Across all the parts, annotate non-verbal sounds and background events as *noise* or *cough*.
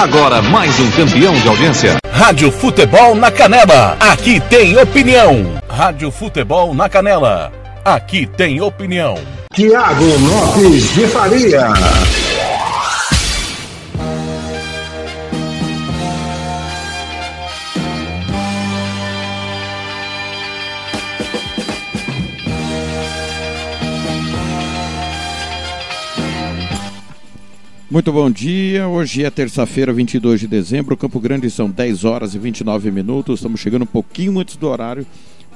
Agora mais um campeão de audiência. Rádio Futebol na Canela. Aqui tem opinião. Rádio Futebol na Canela. Aqui tem opinião. Tiago Lopes de Faria. Muito bom dia. Hoje é terça-feira, 22 de dezembro. Campo Grande são 10 horas e 29 minutos. Estamos chegando um pouquinho antes do horário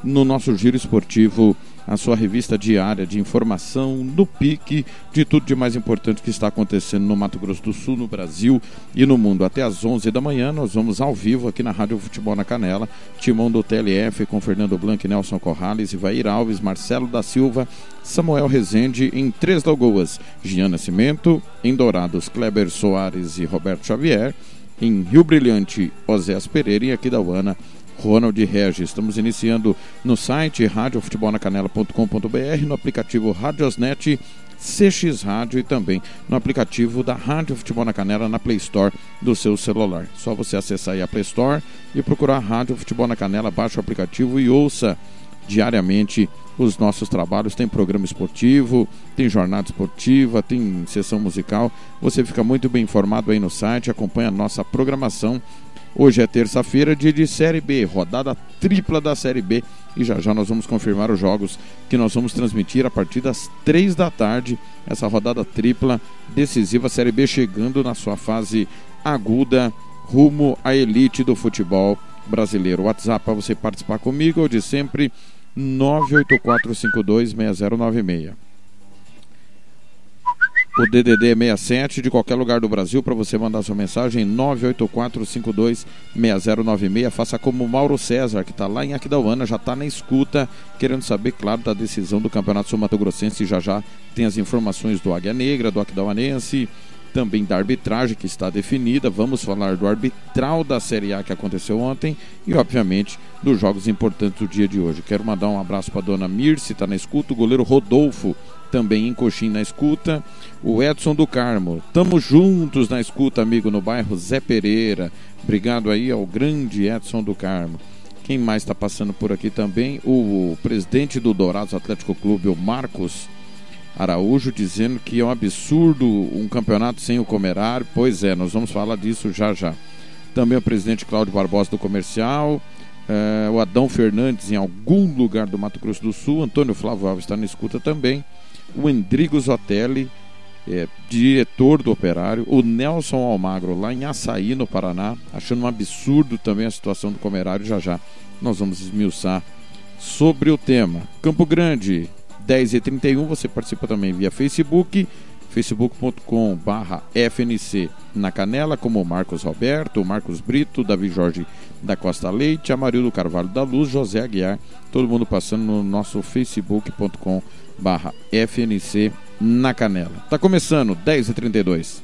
no nosso giro esportivo a sua revista diária de informação no pique de tudo de mais importante que está acontecendo no Mato Grosso do Sul, no Brasil e no mundo. Até às 11 da manhã nós vamos ao vivo aqui na Rádio Futebol na Canela, timão do TLF com Fernando Blanc, Nelson Corrales, Ivair Alves, Marcelo da Silva, Samuel Rezende em Três Lagoas, Gian Nascimento, em Dourados, Kleber Soares e Roberto Xavier, em Rio Brilhante, Oséas Pereira e aqui da Uana, Ronald Regis. Estamos iniciando no site radiofutebolnacanela.com.br, no aplicativo Radiosnet, CX Rádio e também no aplicativo da Rádio Futebol na Canela na Play Store do seu celular. Só você acessar aí a Play Store e procurar Rádio Futebol na Canela, baixe o aplicativo e ouça diariamente os nossos trabalhos. Tem programa esportivo, tem jornada esportiva, tem sessão musical. Você fica muito bem informado aí no site, acompanha a nossa programação Hoje é terça-feira, dia de Série B, rodada tripla da Série B. E já já nós vamos confirmar os jogos que nós vamos transmitir a partir das três da tarde. Essa rodada tripla decisiva, Série B chegando na sua fase aguda, rumo à elite do futebol brasileiro. WhatsApp para você participar comigo, ou de sempre, 984526096. O DDD é 67 de qualquer lugar do Brasil para você mandar sua mensagem 984526096. Faça como o Mauro César, que está lá em Aquidauana, já está na escuta, querendo saber, claro, da decisão do Campeonato Sul Mato Grossense. Já já tem as informações do Águia Negra, do Aquidauanense, também da arbitragem que está definida. Vamos falar do arbitral da Série A que aconteceu ontem e, obviamente, dos jogos importantes do dia de hoje. Quero mandar um abraço para a dona Mirce, está na escuta, o goleiro Rodolfo também em Coxim na escuta. O Edson do Carmo. Tamo juntos na escuta, amigo, no bairro Zé Pereira. Obrigado aí ao grande Edson do Carmo. Quem mais está passando por aqui também? O presidente do Dourados Atlético Clube, o Marcos Araújo, dizendo que é um absurdo um campeonato sem o Comerário. Pois é, nós vamos falar disso já já. Também o presidente Cláudio Barbosa do Comercial. É, o Adão Fernandes em algum lugar do Mato Grosso do Sul. Antônio Flávio Alves está na escuta também o Endrigo Zotelli, é, diretor do Operário, o Nelson Almagro, lá em Açaí, no Paraná, achando um absurdo também a situação do Comerário. Já já nós vamos esmiuçar sobre o tema. Campo Grande, 10h31, você participa também via Facebook, facebook.com barra FNC na Canela, como Marcos Roberto, Marcos Brito, Davi Jorge da Costa Leite, Amarildo Carvalho da Luz, José Aguiar, todo mundo passando no nosso facebook.com barra FNC na Canela. Tá começando, 10 e 32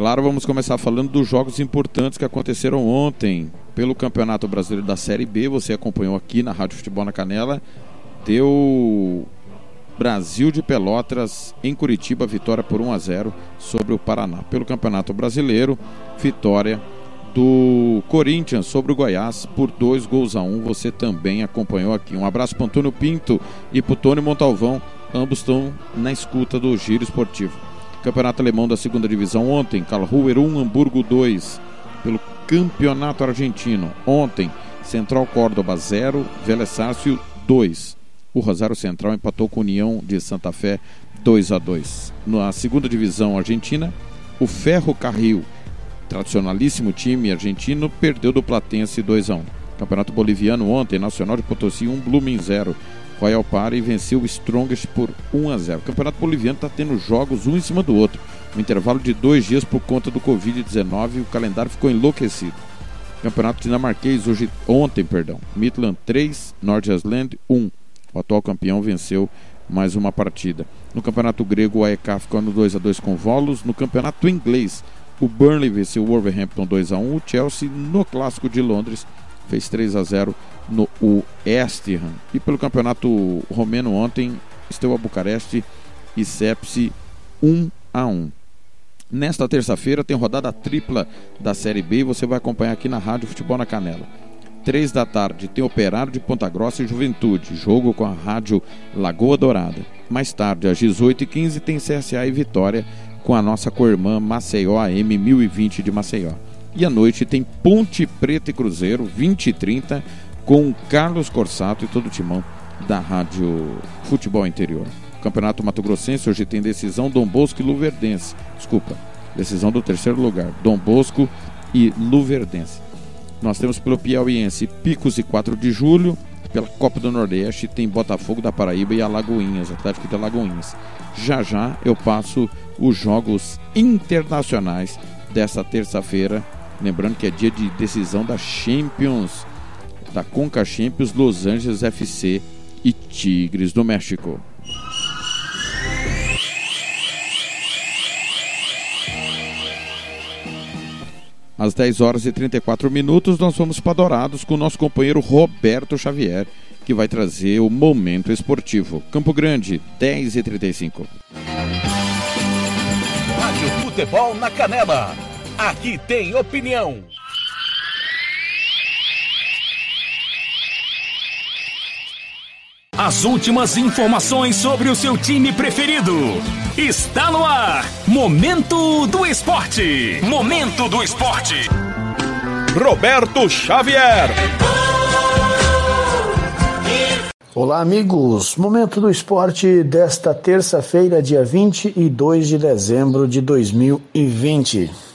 Claro, vamos começar falando dos jogos importantes que aconteceram ontem pelo Campeonato Brasileiro da Série B. Você acompanhou aqui na Rádio Futebol na Canela. Deu Brasil de Pelotas em Curitiba, vitória por 1 a 0 sobre o Paraná. Pelo Campeonato Brasileiro, vitória do Corinthians sobre o Goiás por dois gols a um. Você também acompanhou aqui. Um abraço para Antônio Pinto e para Tony Montalvão. Ambos estão na escuta do Giro Esportivo. Campeonato Alemão da segunda divisão ontem, Karlsruher 1, Hamburgo 2. Pelo Campeonato Argentino ontem, Central Córdoba 0, Vélez Sácio 2. O Rosário Central empatou com a União de Santa Fé 2 a 2. Na segunda divisão argentina, o Ferro Carril, tradicionalíssimo time argentino, perdeu do Platense 2 a 1. Campeonato Boliviano ontem, Nacional de Potosí 1, Blooming 0. Royal Party venceu o Strongest por 1 a 0. O Campeonato Boliviano está tendo jogos um em cima do outro. Um intervalo de dois dias por conta do Covid-19 o calendário ficou enlouquecido. Campeonato dinamarquês hoje, ontem, perdão. Midland 3, North Island 1. O atual campeão venceu mais uma partida. No campeonato grego, o AEK ficou no 2 a 2 com Volos. No campeonato inglês, o Burnley venceu o Wolverhampton 2 a 1 O Chelsea, no clássico de Londres, fez 3 a 0 no West Ham. E pelo campeonato romeno ontem, Steaua Bucareste e Sepsi 1 a 1. Nesta terça-feira tem rodada tripla da Série B e você vai acompanhar aqui na Rádio Futebol na Canela. Três da tarde tem Operário de Ponta Grossa e Juventude, jogo com a Rádio Lagoa Dourada. Mais tarde, às 18h15, tem CSA e Vitória com a nossa co-irmã Maceió AM 1020 de Maceió. E à noite tem Ponte Preta e Cruzeiro, 20 e 30, com Carlos Corsato e todo o timão da Rádio Futebol Interior. Campeonato Mato Grossense hoje tem decisão Dom Bosco e Luverdense. Desculpa, decisão do terceiro lugar, Dom Bosco e Luverdense. Nós temos pelo Piauiense Picos e 4 de julho. Pela Copa do Nordeste tem Botafogo da Paraíba e Alagoinhas, Atlético de Alagoinhas. Já já eu passo os jogos internacionais desta terça-feira. Lembrando que é dia de decisão da Champions, da Conca Champions, Los Angeles FC e Tigres do México. Às 10 horas e 34 minutos, nós vamos para Dourados com o nosso companheiro Roberto Xavier, que vai trazer o Momento Esportivo. Campo Grande, 10 e 35. Rádio Futebol na Canela. Aqui tem opinião. As últimas informações sobre o seu time preferido. Está no ar. Momento do Esporte. Momento do Esporte. Roberto Xavier. Olá, amigos. Momento do Esporte desta terça-feira, dia 22 de dezembro de 2020.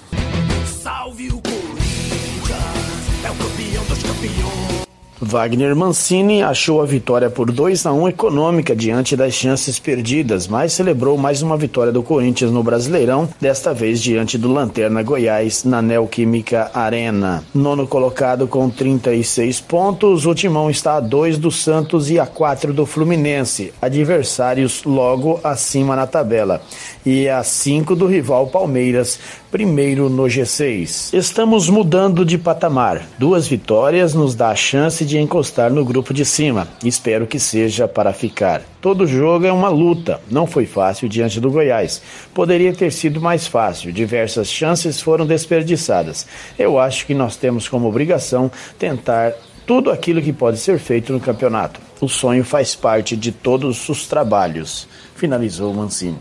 Wagner Mancini achou a vitória por 2 a 1 econômica diante das chances perdidas, mas celebrou mais uma vitória do Corinthians no Brasileirão, desta vez diante do Lanterna Goiás na Neoquímica Arena. Nono colocado com 36 pontos, o Timão está a 2 do Santos e a 4 do Fluminense, adversários logo acima na tabela, e a 5 do rival Palmeiras, primeiro no G6. Estamos mudando de patamar. Duas vitórias nos dá a chance de encostar no grupo de cima. Espero que seja para ficar. Todo jogo é uma luta. Não foi fácil diante do Goiás. Poderia ter sido mais fácil. Diversas chances foram desperdiçadas. Eu acho que nós temos como obrigação tentar tudo aquilo que pode ser feito no campeonato. O sonho faz parte de todos os trabalhos. Finalizou Mancini.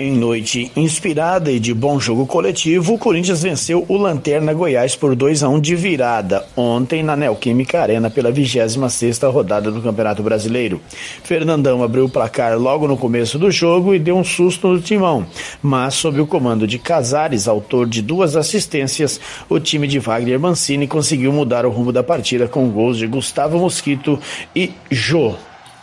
Em noite inspirada e de bom jogo coletivo, o Corinthians venceu o Lanterna Goiás por 2 a 1 de virada ontem na Neoquímica Arena pela 26ª rodada do Campeonato Brasileiro. Fernandão abriu o placar logo no começo do jogo e deu um susto no timão, mas sob o comando de Casares, autor de duas assistências, o time de Wagner Mancini conseguiu mudar o rumo da partida com gols de Gustavo Mosquito e Jô.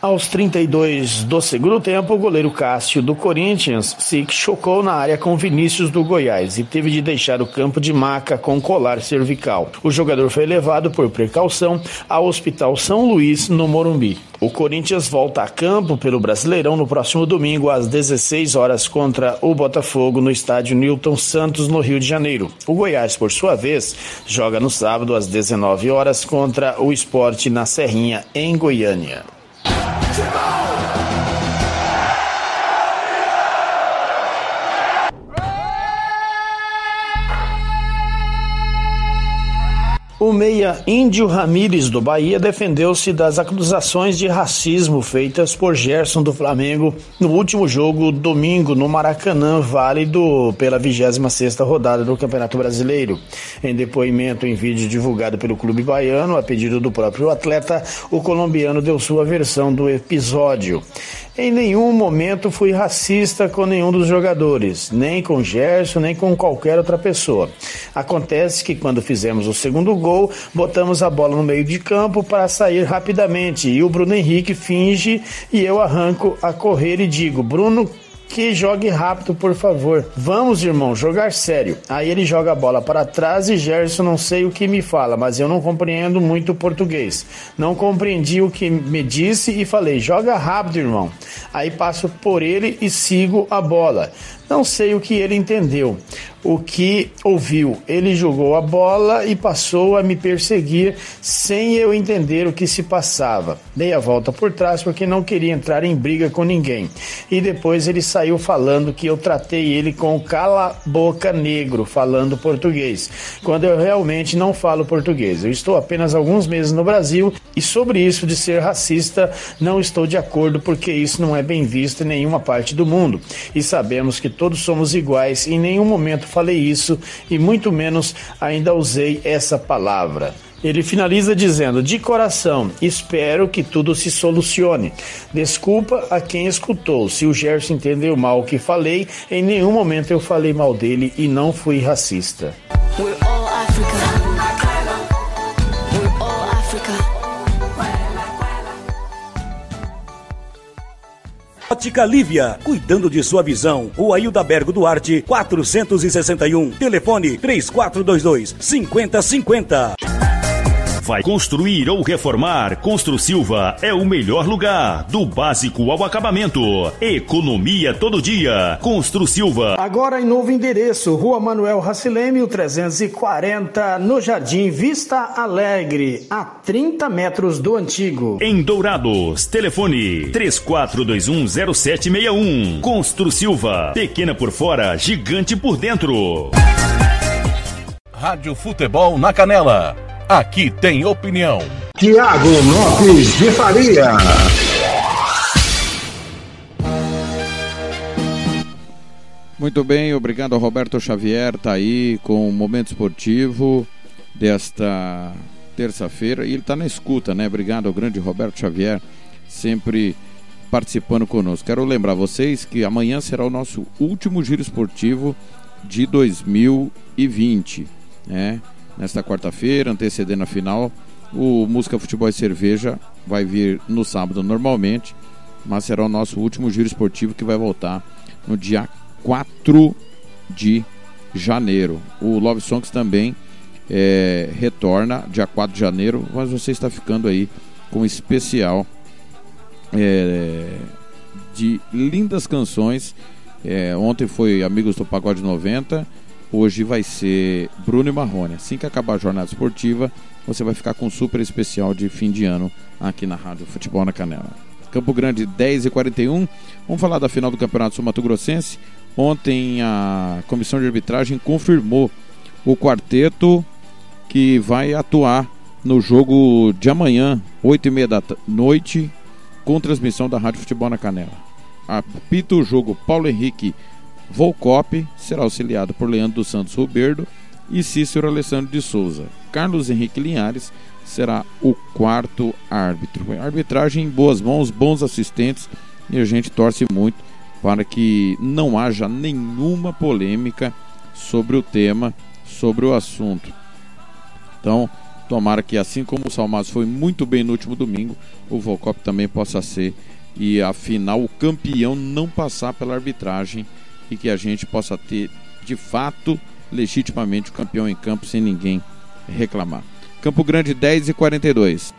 Aos 32 do segundo tempo, o goleiro Cássio do Corinthians se chocou na área com Vinícius do Goiás e teve de deixar o campo de maca com colar cervical. O jogador foi levado por precaução ao Hospital São Luís, no Morumbi. O Corinthians volta a campo pelo Brasileirão no próximo domingo às 16 horas contra o Botafogo no estádio Newton Santos, no Rio de Janeiro. O Goiás, por sua vez, joga no sábado às 19 horas contra o Esporte na Serrinha, em Goiânia. 解放 O meia Índio Ramírez do Bahia defendeu-se das acusações de racismo feitas por Gerson do Flamengo no último jogo domingo no Maracanã, válido pela 26ª rodada do Campeonato Brasileiro. Em depoimento em vídeo divulgado pelo clube baiano, a pedido do próprio atleta, o colombiano deu sua versão do episódio. Em nenhum momento fui racista com nenhum dos jogadores, nem com Gerson, nem com qualquer outra pessoa. Acontece que quando fizemos o segundo gol, botamos a bola no meio de campo para sair rapidamente e o Bruno Henrique finge e eu arranco a correr e digo: Bruno, que jogue rápido, por favor. Vamos, irmão, jogar sério. Aí ele joga a bola para trás e Gerson não sei o que me fala, mas eu não compreendo muito português. Não compreendi o que me disse e falei: joga rápido, irmão. Aí passo por ele e sigo a bola. Não sei o que ele entendeu. o que ouviu. Ele jogou a bola e passou a me perseguir sem eu entender o que se passava. Dei a volta por trás porque não queria entrar em briga com ninguém. E depois ele saiu falando que eu tratei ele com cala-boca negro, falando português, quando eu realmente não falo português. Eu estou apenas alguns meses no Brasil e sobre isso de ser racista não estou de acordo porque isso não é bem visto em nenhuma parte do mundo. E sabemos que todos somos iguais, em nenhum momento falei isso e muito menos ainda usei essa palavra. Ele finaliza dizendo: De coração, espero que tudo se solucione. Desculpa a quem escutou. Se o Gerson entendeu mal o que falei, em nenhum momento eu falei mal dele e não fui racista. We're all. Ótica Lívia, cuidando de sua visão. Rua Hilda Bergo Duarte, 461. Telefone 3422 5050. Vai construir ou reformar? Constru Silva é o melhor lugar. Do básico ao acabamento. Economia todo dia. Constru Silva. Agora em novo endereço, Rua Manuel Racileme, 340, no Jardim Vista Alegre, a 30 metros do antigo. Em Dourados, telefone 34210761. Constru Silva. Pequena por fora, gigante por dentro. Rádio Futebol na Canela Aqui tem opinião. Tiago Lopes de Faria. Muito bem, obrigado ao Roberto Xavier, tá aí com o momento esportivo desta terça-feira e ele está na escuta, né? Obrigado ao grande Roberto Xavier, sempre participando conosco. Quero lembrar vocês que amanhã será o nosso último giro esportivo de 2020, né? Nesta quarta-feira, antecedendo a final. O Música Futebol e Cerveja vai vir no sábado normalmente, mas será o nosso último giro esportivo que vai voltar no dia 4 de janeiro. O Love Songs também é, retorna dia 4 de janeiro, mas você está ficando aí com um especial é, de lindas canções. É, ontem foi Amigos do Pagode 90 Hoje vai ser Bruno e Marrone. Assim que acabar a jornada esportiva, você vai ficar com um super especial de fim de ano aqui na Rádio Futebol na Canela. Campo Grande 10 e 41. Vamos falar da final do Campeonato Sul Mato Grossense. Ontem a comissão de arbitragem confirmou o quarteto que vai atuar no jogo de amanhã, 8 e meia da noite, com transmissão da Rádio Futebol na Canela. Apita o jogo Paulo Henrique Volcop será auxiliado por Leandro dos Santos Ruberdo e Cícero Alessandro de Souza. Carlos Henrique Linhares será o quarto árbitro. Arbitragem em boas mãos, bons assistentes e a gente torce muito para que não haja nenhuma polêmica sobre o tema, sobre o assunto. Então, tomara que assim como o Salmazo foi muito bem no último domingo, o Volcop também possa ser e afinal o campeão não passar pela arbitragem e que a gente possa ter de fato legitimamente o campeão em campo sem ninguém reclamar. Campo Grande 10 e 42.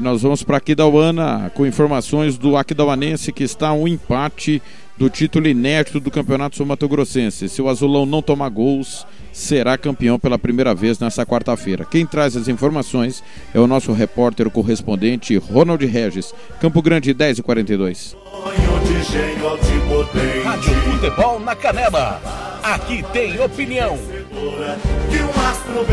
E nós vamos para Aquidauana com informações do Aquidauanense que está um empate do título inédito do Campeonato Sul Grossense. Se o Azulão não tomar gols, será campeão pela primeira vez nessa quarta-feira. Quem traz as informações é o nosso repórter correspondente Ronald Regis. Campo Grande 10 e 42. Rádio Futebol na Canela. Aqui tem opinião.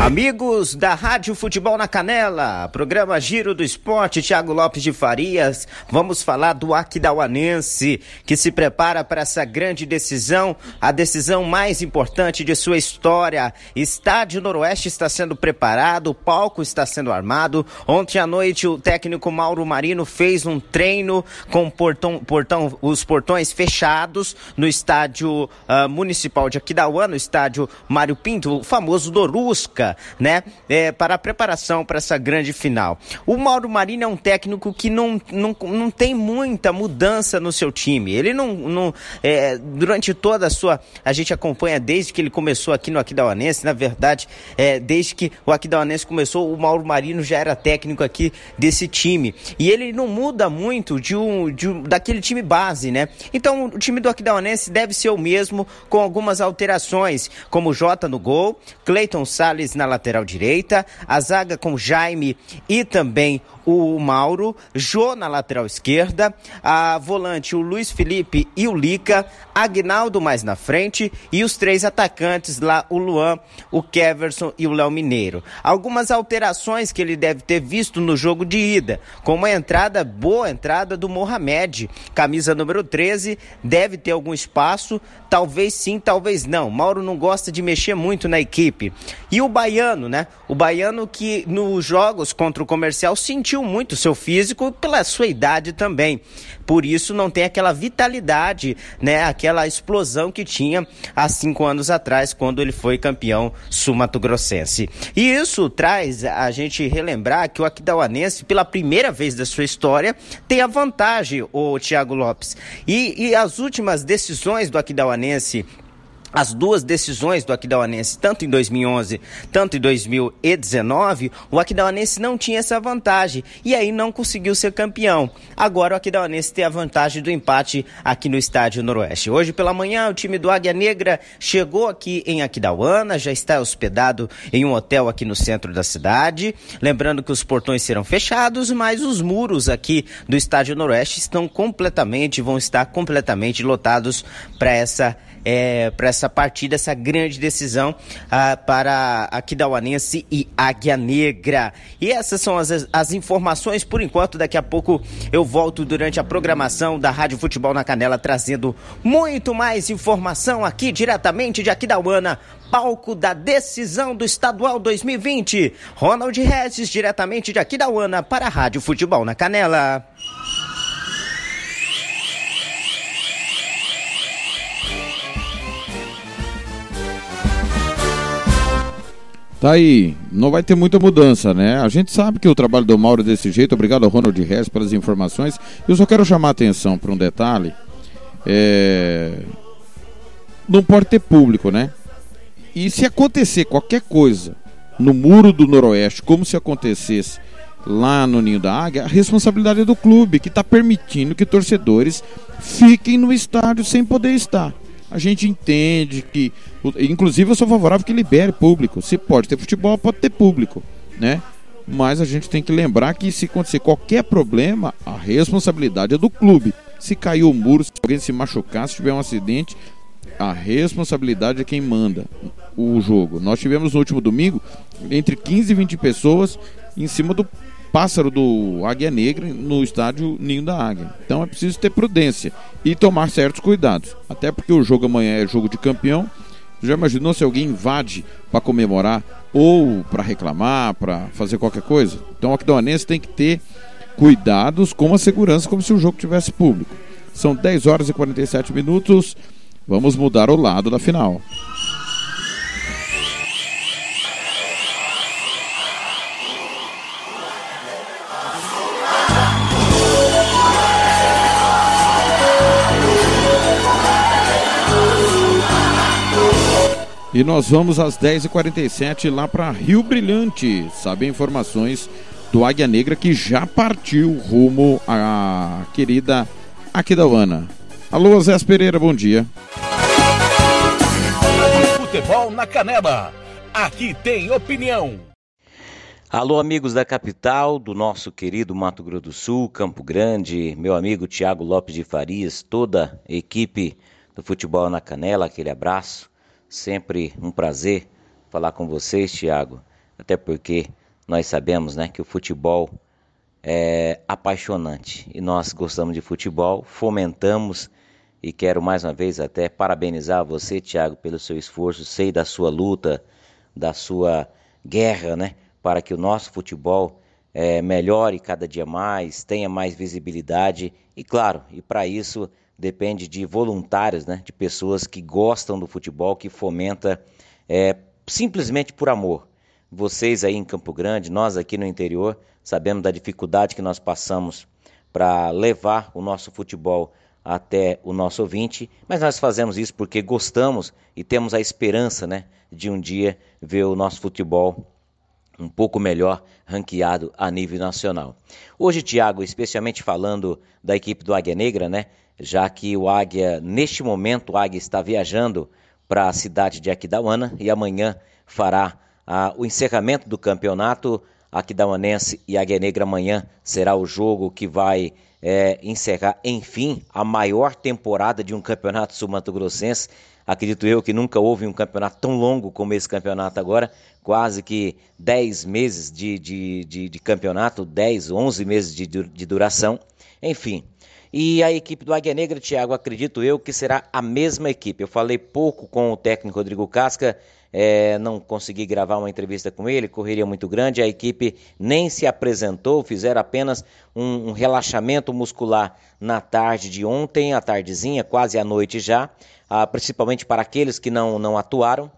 Amigos da Rádio Futebol na Canela, programa Giro do Esporte, Thiago Lopes de Farias. Vamos falar do Aquidauanense, que se prepara para essa grande decisão, a decisão mais importante de sua história. Estádio Noroeste está sendo preparado, o palco está sendo armado. Ontem à noite, o técnico Mauro Marino fez um treino com portão, portão, os portões fechados no estádio estádio uh, municipal de Aquidauana, o estádio Mário Pinto, o famoso Dorusca, né? É, para a preparação para essa grande final. O Mauro Marinho é um técnico que não, não, não tem muita mudança no seu time. Ele não, não é, durante toda a sua, a gente acompanha desde que ele começou aqui no Aquidauanense, na verdade, é, desde que o Aquidauanense começou, o Mauro Marino já era técnico aqui desse time. E ele não muda muito de um, de um daquele time base, né? Então o time do Aquidauanense deve ser o mesmo, com algumas alterações, como Jota no gol, Cleiton Salles na lateral direita, a zaga com Jaime e também o Mauro, Jô na lateral esquerda, a volante o Luiz Felipe e o Lica, Agnaldo mais na frente e os três atacantes lá, o Luan, o Keverson e o Léo Mineiro. Algumas alterações que ele deve ter visto no jogo de ida, como a entrada, boa entrada do Mohamed, camisa número 13, deve ter algum espaço, talvez sim, talvez não. Mauro não gosta de mexer muito na equipe. E o Baiano, né? O Baiano que nos jogos contra o comercial sentiu muito seu físico pela sua idade também. Por isso não tem aquela vitalidade, né? Aquela explosão que tinha há cinco anos atrás, quando ele foi campeão sul-mato-grossense. E isso traz a gente relembrar que o Aquidauanense, pela primeira vez da sua história, tem a vantagem, o Thiago Lopes. E, e as últimas decisões do Aquidauanense as duas decisões do Aquidauanense, tanto em 2011, tanto em 2019, o Aquidauanense não tinha essa vantagem e aí não conseguiu ser campeão. Agora o Aquidauanense tem a vantagem do empate aqui no estádio Noroeste. Hoje pela manhã o time do Águia Negra chegou aqui em Aquidauana, já está hospedado em um hotel aqui no centro da cidade. Lembrando que os portões serão fechados, mas os muros aqui do estádio Noroeste estão completamente, vão estar completamente lotados para essa é, para essa partida, essa grande decisão ah, para Aquidauanense e Águia Negra. E essas são as, as informações por enquanto. Daqui a pouco eu volto durante a programação da Rádio Futebol na Canela, trazendo muito mais informação aqui diretamente de Aquidauana palco da decisão do Estadual 2020. Ronald Regis, diretamente de Aquidauana, para a Rádio Futebol na Canela. Tá aí, não vai ter muita mudança, né? A gente sabe que o trabalho do Mauro é desse jeito. Obrigado ao Ronald Hess pelas informações. Eu só quero chamar a atenção para um detalhe. É... Não pode ter público, né? E se acontecer qualquer coisa no muro do Noroeste, como se acontecesse lá no Ninho da Águia, a responsabilidade é do clube, que está permitindo que torcedores fiquem no estádio sem poder estar a gente entende que. Inclusive, eu sou favorável que libere público. Se pode ter futebol, pode ter público, né? Mas a gente tem que lembrar que se acontecer qualquer problema, a responsabilidade é do clube. Se cair o muro, se alguém se machucar, se tiver um acidente, a responsabilidade é quem manda o jogo. Nós tivemos no último domingo entre 15 e 20 pessoas em cima do pássaro do Águia Negra no estádio Ninho da Águia. Então é preciso ter prudência e tomar certos cuidados. Até porque o jogo amanhã é jogo de campeão. Já imaginou se alguém invade para comemorar ou para reclamar, para fazer qualquer coisa? Então o Aquidauanense tem que ter cuidados com a segurança como se o jogo tivesse público. São 10 horas e 47 minutos. Vamos mudar o lado da final. E nós vamos às 10h47 lá para Rio Brilhante. Sabe informações do Águia Negra que já partiu rumo à querida Aquidauana. Alô, Zé Pereira, bom dia. Futebol na Canela. Aqui tem opinião. Alô, amigos da capital, do nosso querido Mato Grosso do Sul, Campo Grande, meu amigo Tiago Lopes de Farias, toda a equipe do Futebol na Canela, aquele abraço. Sempre um prazer falar com vocês, Tiago, até porque nós sabemos né, que o futebol é apaixonante. E nós gostamos de futebol, fomentamos. E quero mais uma vez até parabenizar você, Tiago, pelo seu esforço, sei da sua luta, da sua guerra, né, para que o nosso futebol é, melhore cada dia mais, tenha mais visibilidade. E, claro, e para isso depende de voluntários, né? De pessoas que gostam do futebol, que fomenta é, simplesmente por amor. Vocês aí em Campo Grande, nós aqui no interior, sabemos da dificuldade que nós passamos para levar o nosso futebol até o nosso ouvinte, mas nós fazemos isso porque gostamos e temos a esperança, né, de um dia ver o nosso futebol um pouco melhor ranqueado a nível nacional. Hoje, Tiago, especialmente falando da equipe do Águia Negra, né, já que o Águia, neste momento, o Águia está viajando para a cidade de Aquidauana e amanhã fará ah, o encerramento do campeonato Aquidauanense e Águia Negra amanhã será o jogo que vai é, encerrar, enfim, a maior temporada de um campeonato sul-mato-grossense. Acredito eu que nunca houve um campeonato tão longo como esse campeonato agora, quase que 10 meses de, de, de, de campeonato, 10, 11 meses de, de duração. Enfim, e a equipe do Águia Negra, Thiago, acredito eu que será a mesma equipe. Eu falei pouco com o técnico Rodrigo Casca, é, não consegui gravar uma entrevista com ele, correria muito grande. A equipe nem se apresentou, fizeram apenas um, um relaxamento muscular na tarde de ontem, à tardezinha, quase à noite já, ah, principalmente para aqueles que não, não atuaram.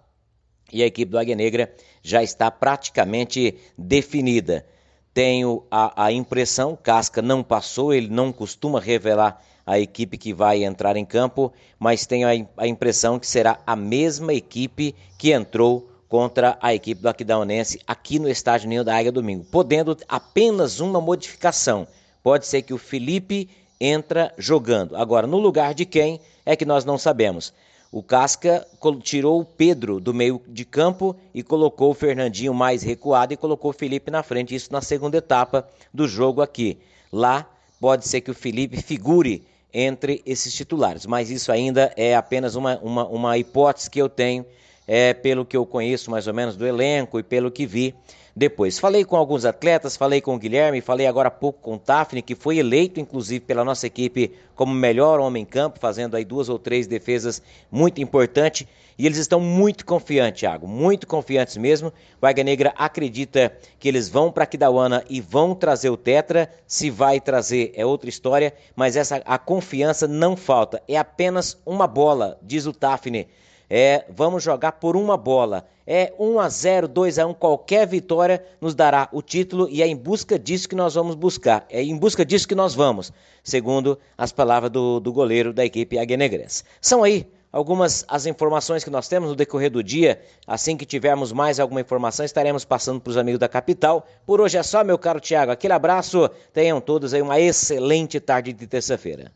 E a equipe do Águia Negra já está praticamente definida. Tenho a, a impressão, Casca não passou, ele não costuma revelar a equipe que vai entrar em campo, mas tenho a, impressão que será a mesma equipe que entrou contra a equipe do Aquidauanense aqui no estádio Ninho da Águia domingo, podendo apenas uma modificação. Pode ser que o Felipe entra jogando. Agora, no lugar de quem é que nós não sabemos. O Casca tirou o Pedro do meio de campo e colocou o Fernandinho mais recuado e colocou o Felipe na frente. Isso na segunda etapa do jogo aqui. Lá pode ser que o Felipe figure entre esses titulares, mas isso ainda é apenas uma, uma, uma hipótese que eu tenho, é, pelo que eu conheço mais ou menos do elenco e pelo que vi depois. Falei com alguns atletas, falei com o Guilherme, falei agora há pouco com o Tafni, que foi eleito inclusive pela nossa equipe como melhor homem em campo, fazendo aí duas ou três defesas muito importantes. E eles estão muito confiantes, Thiago, muito confiantes mesmo. O Águia Negra acredita que eles vão para Aquidauana e vão trazer o Tetra. Se vai trazer é outra história, mas essa a confiança não falta. É apenas uma bola, diz o Tafni. É, vamos jogar por uma bola. É 1 a 0, 2 a 1, qualquer vitória nos dará o título e é em busca disso que nós vamos buscar. É em busca disso que nós vamos, segundo as palavras do, do goleiro da equipe Aguenegrense. São aí algumas as informações que nós temos no decorrer do dia. Assim que tivermos mais alguma informação, estaremos passando para os amigos da capital. Por hoje é só, meu caro Tiago. Aquele abraço. Tenham todos aí uma excelente tarde de terça-feira.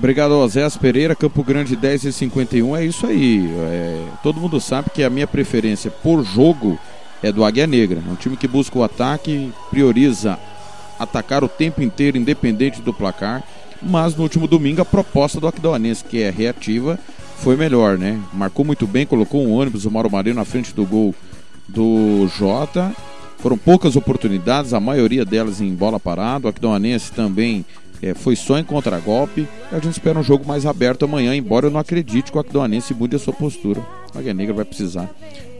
Obrigado, Osés Pereira, Campo Grande 10 e 51. É isso aí. É, todo mundo sabe que a minha preferência por jogo é do Águia Negra. É um time que busca o ataque, prioriza atacar o tempo inteiro, independente do placar. Mas no último domingo a proposta do Aquidauanense, que é reativa, foi melhor, né? Marcou muito bem, colocou um ônibus, o Mauro Marinho na frente do gol do Jota. Foram poucas oportunidades, a maioria delas em bola parada. O Aquidauanense também é, foi só em contragolpe. A gente espera um jogo mais aberto amanhã, embora eu não acredite que o Aquidauanense mude a sua postura. A Águia Negra vai precisar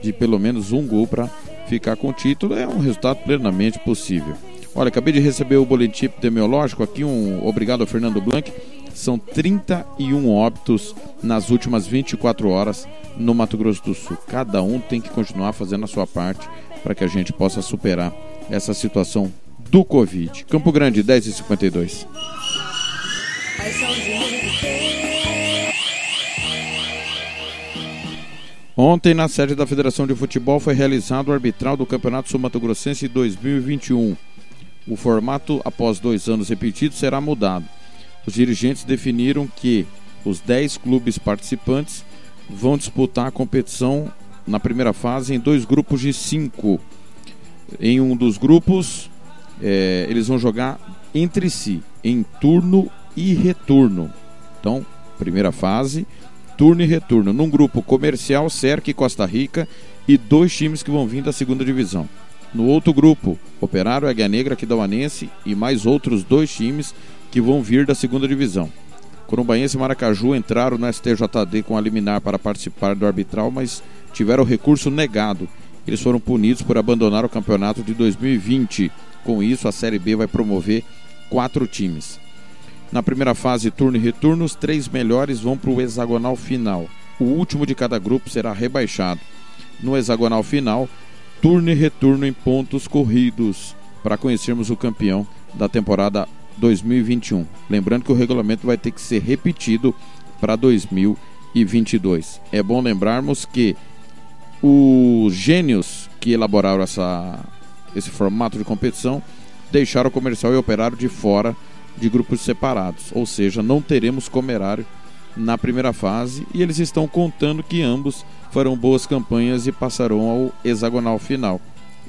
de pelo menos um gol para ficar com o título. É um resultado plenamente possível. Olha, acabei de receber o boletim epidemiológico aqui, um obrigado ao Fernando Blanc. São 31 óbitos nas últimas 24 horas no Mato Grosso do Sul. Cada um tem que continuar fazendo a sua parte para que a gente possa superar essa situação do Covid. Campo Grande, 10 e 52. Ontem, na sede da Federação de Futebol, foi realizado o arbitral do Campeonato Sul-Mato Grossense 2021. O formato, após dois anos repetidos, será mudado. Os dirigentes definiram que os 10 clubes participantes vão disputar a competição na primeira fase em dois grupos de cinco. Em um dos grupos, é, eles vão jogar entre si, em turno e retorno. Então, primeira fase, turno e retorno. Num grupo comercial, Cerque e Costa Rica e dois times que vão vir da segunda divisão. No outro grupo, Operário, Águia Negra, Aquidauanense e mais outros dois times que vão vir da segunda divisão. Corumbaense e Maracaju entraram no STJD com a liminar para participar do arbitral, mas tiveram o recurso negado eles foram punidos por abandonar o campeonato de 2020. Com isso, a Série B vai promover quatro times. Na primeira fase, turno e retorno, os três melhores vão para o hexagonal final. O último de cada grupo será rebaixado. No hexagonal final, turno e retorno em pontos corridos, para conhecermos o campeão da temporada 2021. Lembrando que o regulamento vai ter que ser repetido para 2022. É bom lembrarmos que os gênios que elaboraram essa, esse formato de competição deixaram o comercial e operário de fora de grupos separados, ou seja, não teremos comerário na primeira fase e eles estão contando que ambos farão boas campanhas e passarão ao hexagonal final.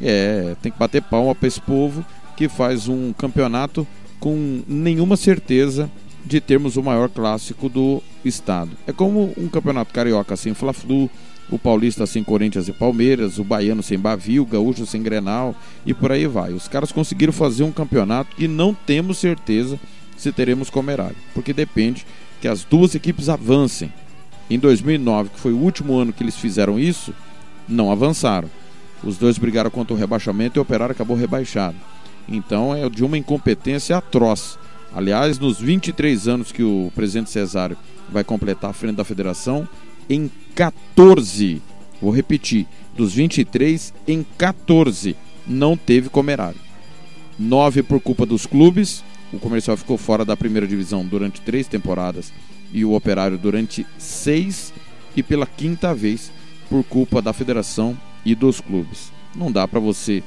É, tem que bater palma para esse povo que faz um campeonato com nenhuma certeza de termos o maior clássico do estado. É como um campeonato carioca sem Fla-Flu, o paulista sem Corinthians e Palmeiras, o baiano sem Bavi, o gaúcho sem Grenal e por aí vai. Os caras conseguiram fazer um campeonato que não temos certeza se teremos comerário, porque depende que as duas equipes avancem. Em 2009, que foi o último ano que eles fizeram isso, não avançaram. Os dois brigaram contra o rebaixamento e o Operário acabou rebaixado. Então é de uma incompetência atroz. Aliás, nos 23 anos que o presidente Cesário vai completar à frente da federação, em 14, vou repetir, dos 23 em 14 não teve comerário. 9 por culpa dos clubes, o comercial ficou fora da primeira divisão durante três temporadas e o operário durante seis e pela quinta vez por culpa da federação e dos clubes. Não dá para você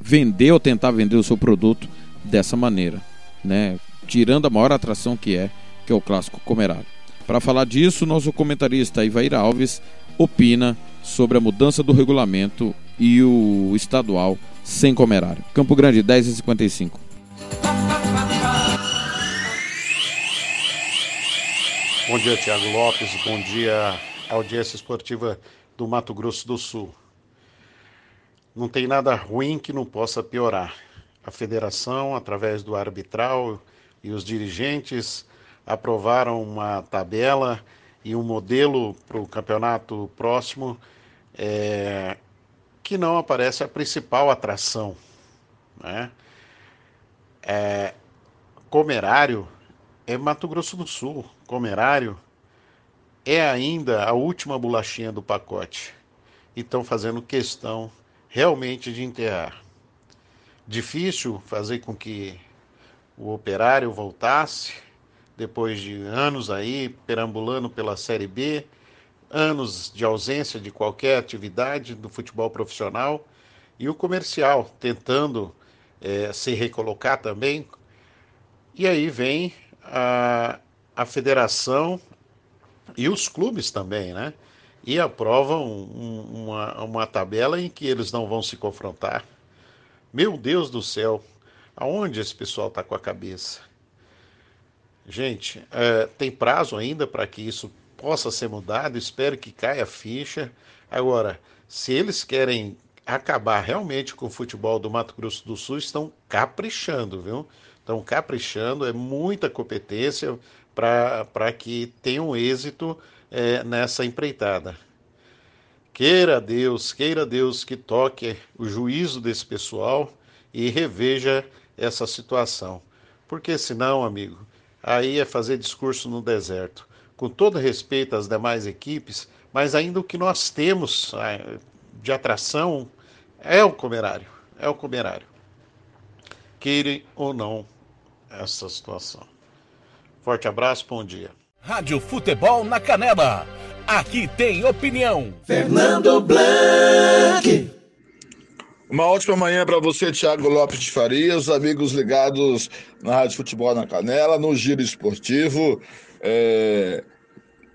vender ou tentar vender o seu produto dessa maneira, né? Tirando a maior atração que é, que é o clássico comerário. Para falar disso, nosso comentarista Ivair Alves opina sobre a mudança do regulamento e o estadual sem comerário. Campo Grande, 10 e 55. Bom dia, Tiago Lopes. Bom dia, audiência esportiva do Mato Grosso do Sul. Não tem nada ruim que não possa piorar. A federação, através do arbitral e os dirigentes, aprovaram uma tabela e um modelo para o campeonato próximo é, que não aparece a principal atração. Né? É, Comerário é Mato Grosso do Sul. Comerário é ainda a última bolachinha do pacote. Estão fazendo questão realmente de enterrar. Difícil fazer com que o operário voltasse depois de anos aí perambulando pela Série B, anos de ausência de qualquer atividade do futebol profissional e o comercial tentando é, se recolocar também. E aí vem a, a federação e os clubes também, né? E aprovam um, uma, uma tabela em que eles não vão se confrontar. Meu Deus do céu, aonde esse pessoal está com a cabeça? Gente, é, tem prazo ainda para que isso possa ser mudado, espero que caia a ficha. Agora, se eles querem acabar realmente com o futebol do Mato Grosso do Sul, estão caprichando, viu? Estão caprichando, é muita competência para que tenham êxito é, nessa empreitada. Queira Deus, queira Deus que toque o juízo desse pessoal e reveja essa situação. Porque senão, amigo, aí é fazer discurso no deserto. Com todo respeito às demais equipes, mas ainda o que nós temos ah, de atração é o comerário. É o comerário. Queira ou não essa situação. Forte abraço, bom dia. Rádio Futebol na Canela. Aqui tem opinião. Fernando Blanc. Uma ótima manhã para você, Thiago Lopes de Farias, amigos ligados na Rádio Futebol na Canela, no Giro Esportivo. É...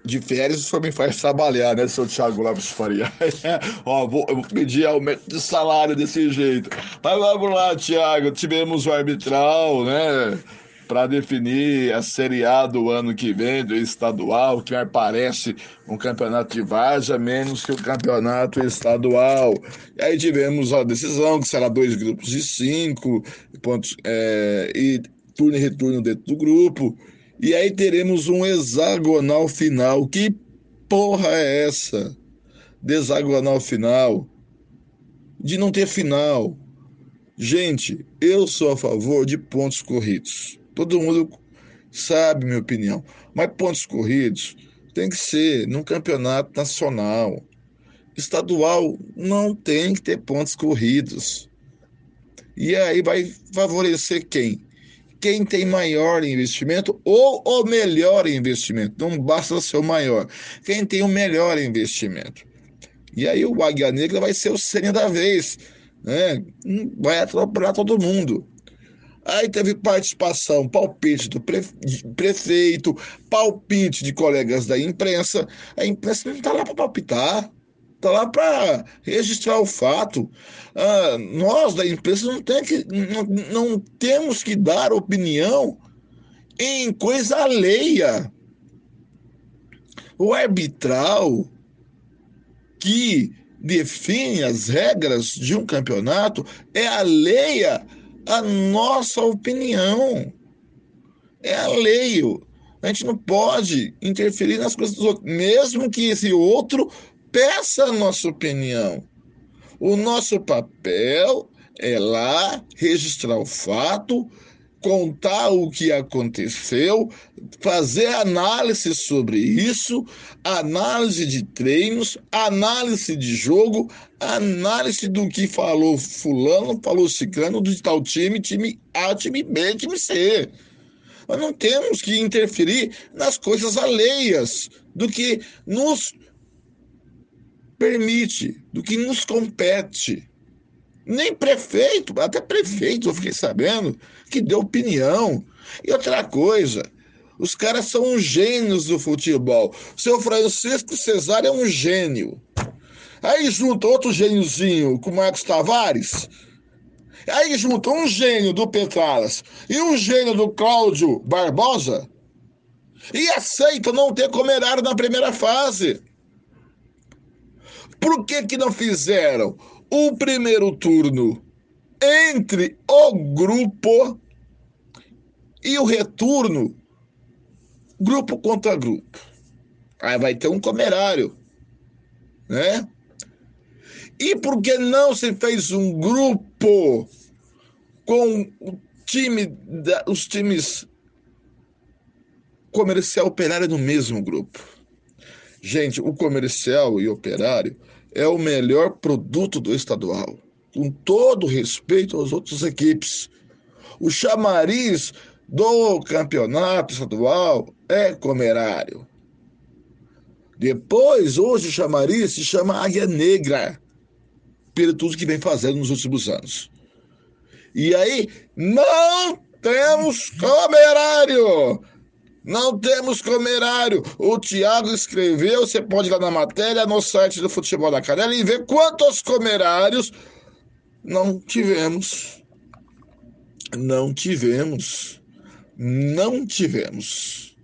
De férias só me faz trabalhar, né, seu Thiago Lopes de Farias? *laughs* Ó, vou, eu vou pedir aumento de salário desse jeito. Mas vamos lá, Thiago. Tivemos o arbitral, né? Para definir a Série A do ano que vem, do estadual, que parece um campeonato de várzea menos que o campeonato estadual. E aí tivemos a decisão, que será dois grupos de cinco, pontos, é, e turno e retorno dentro do grupo. E aí teremos um hexagonal final. Que porra é essa? De hexagonal final. de não ter final. Gente, eu sou a favor de pontos corridos. Todo mundo sabe minha opinião. Mas pontos corridos tem que ser num campeonato nacional. Estadual não tem que ter pontos corridos. E aí vai favorecer quem? Quem tem maior investimento ou o melhor investimento. Não basta ser o maior. Quem tem o melhor investimento. E aí o Águia Negra vai ser o senha da vez. Né? Vai atropelar todo mundo. Aí teve participação, palpite do prefeito, palpite de colegas da imprensa. A imprensa não está lá para palpitar, está lá para registrar o fato. Ah, nós da imprensa não, tem que, não, não temos que dar opinião em coisa alheia. O arbitral que define as regras de um campeonato é alheia a nossa opinião. É alheio. A gente não pode interferir nas coisas dos outros, mesmo que esse outro peça a nossa opinião. O nosso papel é lá registrar o fato, contar o que aconteceu, fazer análise sobre isso, análise de treinos, análise de jogo, análise do que falou fulano, falou ciclano, do tal time, time A, time B, time C. Nós não temos que interferir nas coisas alheias do que nos permite, do que nos compete. Nem prefeito, até prefeito, eu fiquei sabendo, que deu opinião. E outra coisa, os caras são gênios do futebol. Seu Francisco Cesário é um gênio. Aí junta outro gêniozinho com o Marcos Tavares. Aí junta um gênio do Petralas e um gênio do Cláudio Barbosa. E aceita não ter comerado na primeira fase. Por que, que não fizeram o primeiro turno entre o grupo e o retorno, grupo contra grupo. Aí vai ter um comerário, né? E por que não se fez um grupo com o time, da, os times comercial operário no mesmo grupo? Gente, o comercial e operário é o melhor produto do estadual com todo respeito às outras equipes. O chamariz do campeonato estadual é Comerário. Depois, hoje, o chamariz se chama Águia Negra, pelo tudo que vem fazendo nos últimos anos. E aí, não temos Comerário! Não temos comerário. O Tiago escreveu, você pode ir lá na matéria, no site do Futebol da Canela e ver quantos comerários não tivemos. Não tivemos. Não tivemos.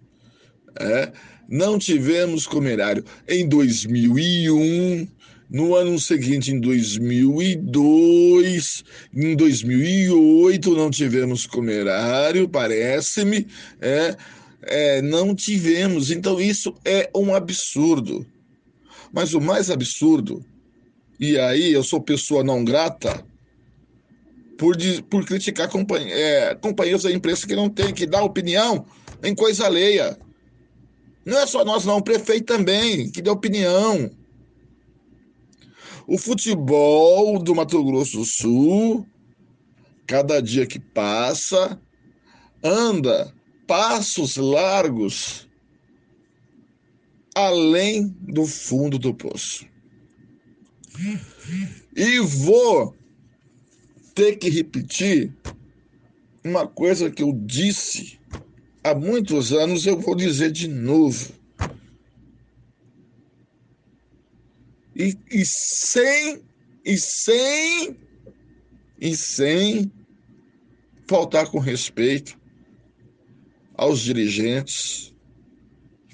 É, não tivemos comerário. Em 2001, no ano seguinte, em 2002, em 2008, não tivemos comerário, parece-me. É, é, não tivemos. Então, isso é um absurdo. Mas o mais absurdo, e aí eu sou pessoa não grata, por, por criticar companhe, é, companheiros da imprensa que não tem que dar opinião em coisa alheia. Não é só nós, não, o prefeito também, que dê opinião. O futebol do Mato Grosso do Sul, cada dia que passa, anda passos largos além do fundo do poço. E vou ter que repetir uma coisa que eu disse há muitos anos, eu vou dizer de novo. E, e sem, e sem, e sem faltar com respeito aos dirigentes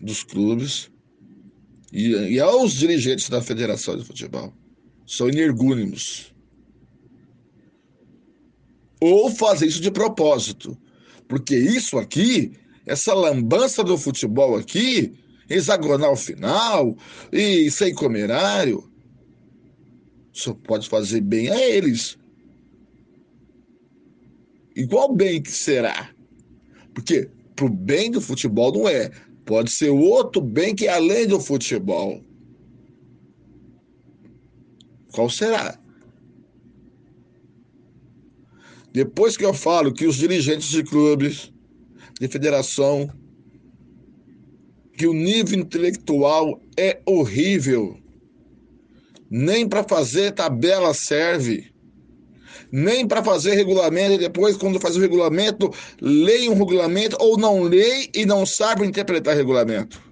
dos clubes e, e aos dirigentes da Federação de Futebol. São energúnimos ou fazer isso de propósito. Porque isso aqui, essa lambança do futebol aqui, hexagonal final e sem comerário, só pode fazer bem a eles. Qual bem que será? Porque pro bem do futebol não é. Pode ser outro bem que é além do futebol. Qual será? Depois que eu falo que os dirigentes de clubes, de federação, que o nível intelectual é horrível. Nem para fazer tabela serve. Nem para fazer regulamento e depois, quando faz o regulamento, leia um regulamento ou não leia e não sabe interpretar regulamento.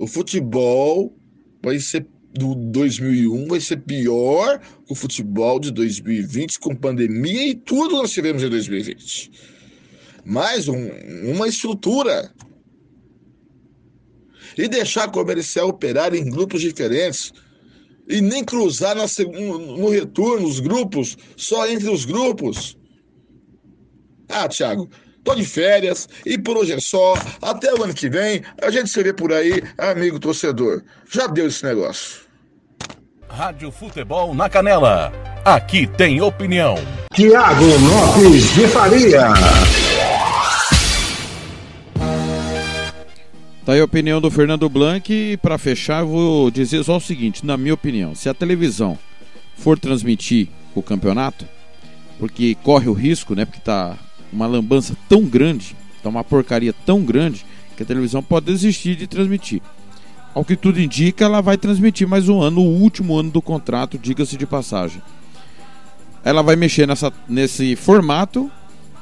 O futebol vai ser do 2001 vai ser pior que o futebol de 2020 com pandemia e tudo nós tivemos em 2020. Mais um, uma estrutura. E deixar a comercial operar em grupos diferentes e nem cruzar na, no retorno os grupos, só entre os grupos. Ah, Thiago, tô de férias e por hoje é só. Até o ano que vem, a gente se vê por aí, amigo torcedor. Já deu esse negócio. Rádio Futebol na Canela. Aqui tem opinião. Tiago Lopes de Faria. Tá aí a opinião do Fernando Blanc e para fechar eu vou dizer só o seguinte, na minha opinião, se a televisão for transmitir o campeonato, porque corre o risco, né, porque tá uma lambança tão grande, tá uma porcaria tão grande que a televisão pode desistir de transmitir. Ao que tudo indica, ela vai transmitir mais um ano, o último ano do contrato, diga-se de passagem. Ela vai mexer nessa, nesse formato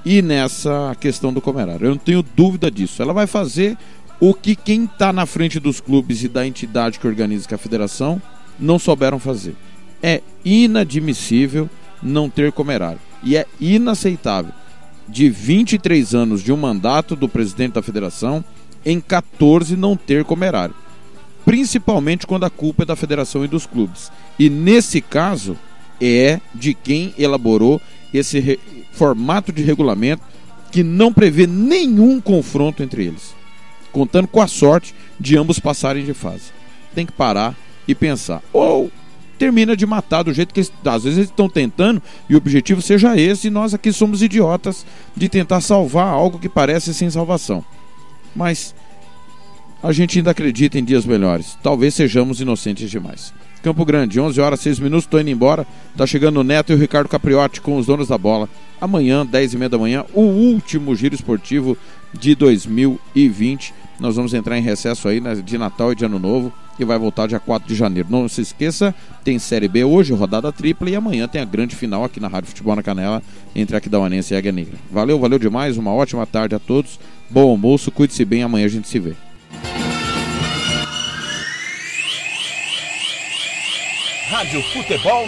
e nessa questão do comerário. Eu não tenho dúvida disso. Ela vai fazer o que quem está na frente dos clubes e da entidade que organiza que é a federação não souberam fazer. É inadmissível não ter comerário. E é inaceitável. De 23 anos de um mandato do presidente da federação, em 14 não ter comerário. Principalmente quando a culpa é da federação e dos clubes. E nesse caso, é de quem elaborou esse formato de regulamento que não prevê nenhum confronto entre eles contando com a sorte de ambos passarem de fase. Tem que parar e pensar. Ou termina de matar do jeito que às vezes eles estão tentando e o objetivo seja esse e nós aqui somos idiotas de tentar salvar algo que parece sem salvação. Mas a gente ainda acredita em dias melhores. Talvez sejamos inocentes demais. Campo Grande, 11 horas 6 minutos, estou indo embora. Tá chegando o Neto e o Ricardo Capriotti com os donos da bola. Amanhã, 10 e meia da manhã, o último giro esportivo de 2020. Nós vamos entrar em recesso aí né, de Natal e de Ano Novo e vai voltar dia 4 de janeiro. Não se esqueça, tem Série B hoje, rodada tripla e amanhã tem a grande final aqui na Rádio Futebol na Canela entre Aquidauanense e Águia Negra. Valeu, valeu demais, uma ótima tarde a todos. Bom almoço, cuide-se bem, amanhã a gente se vê. Rádio Futebol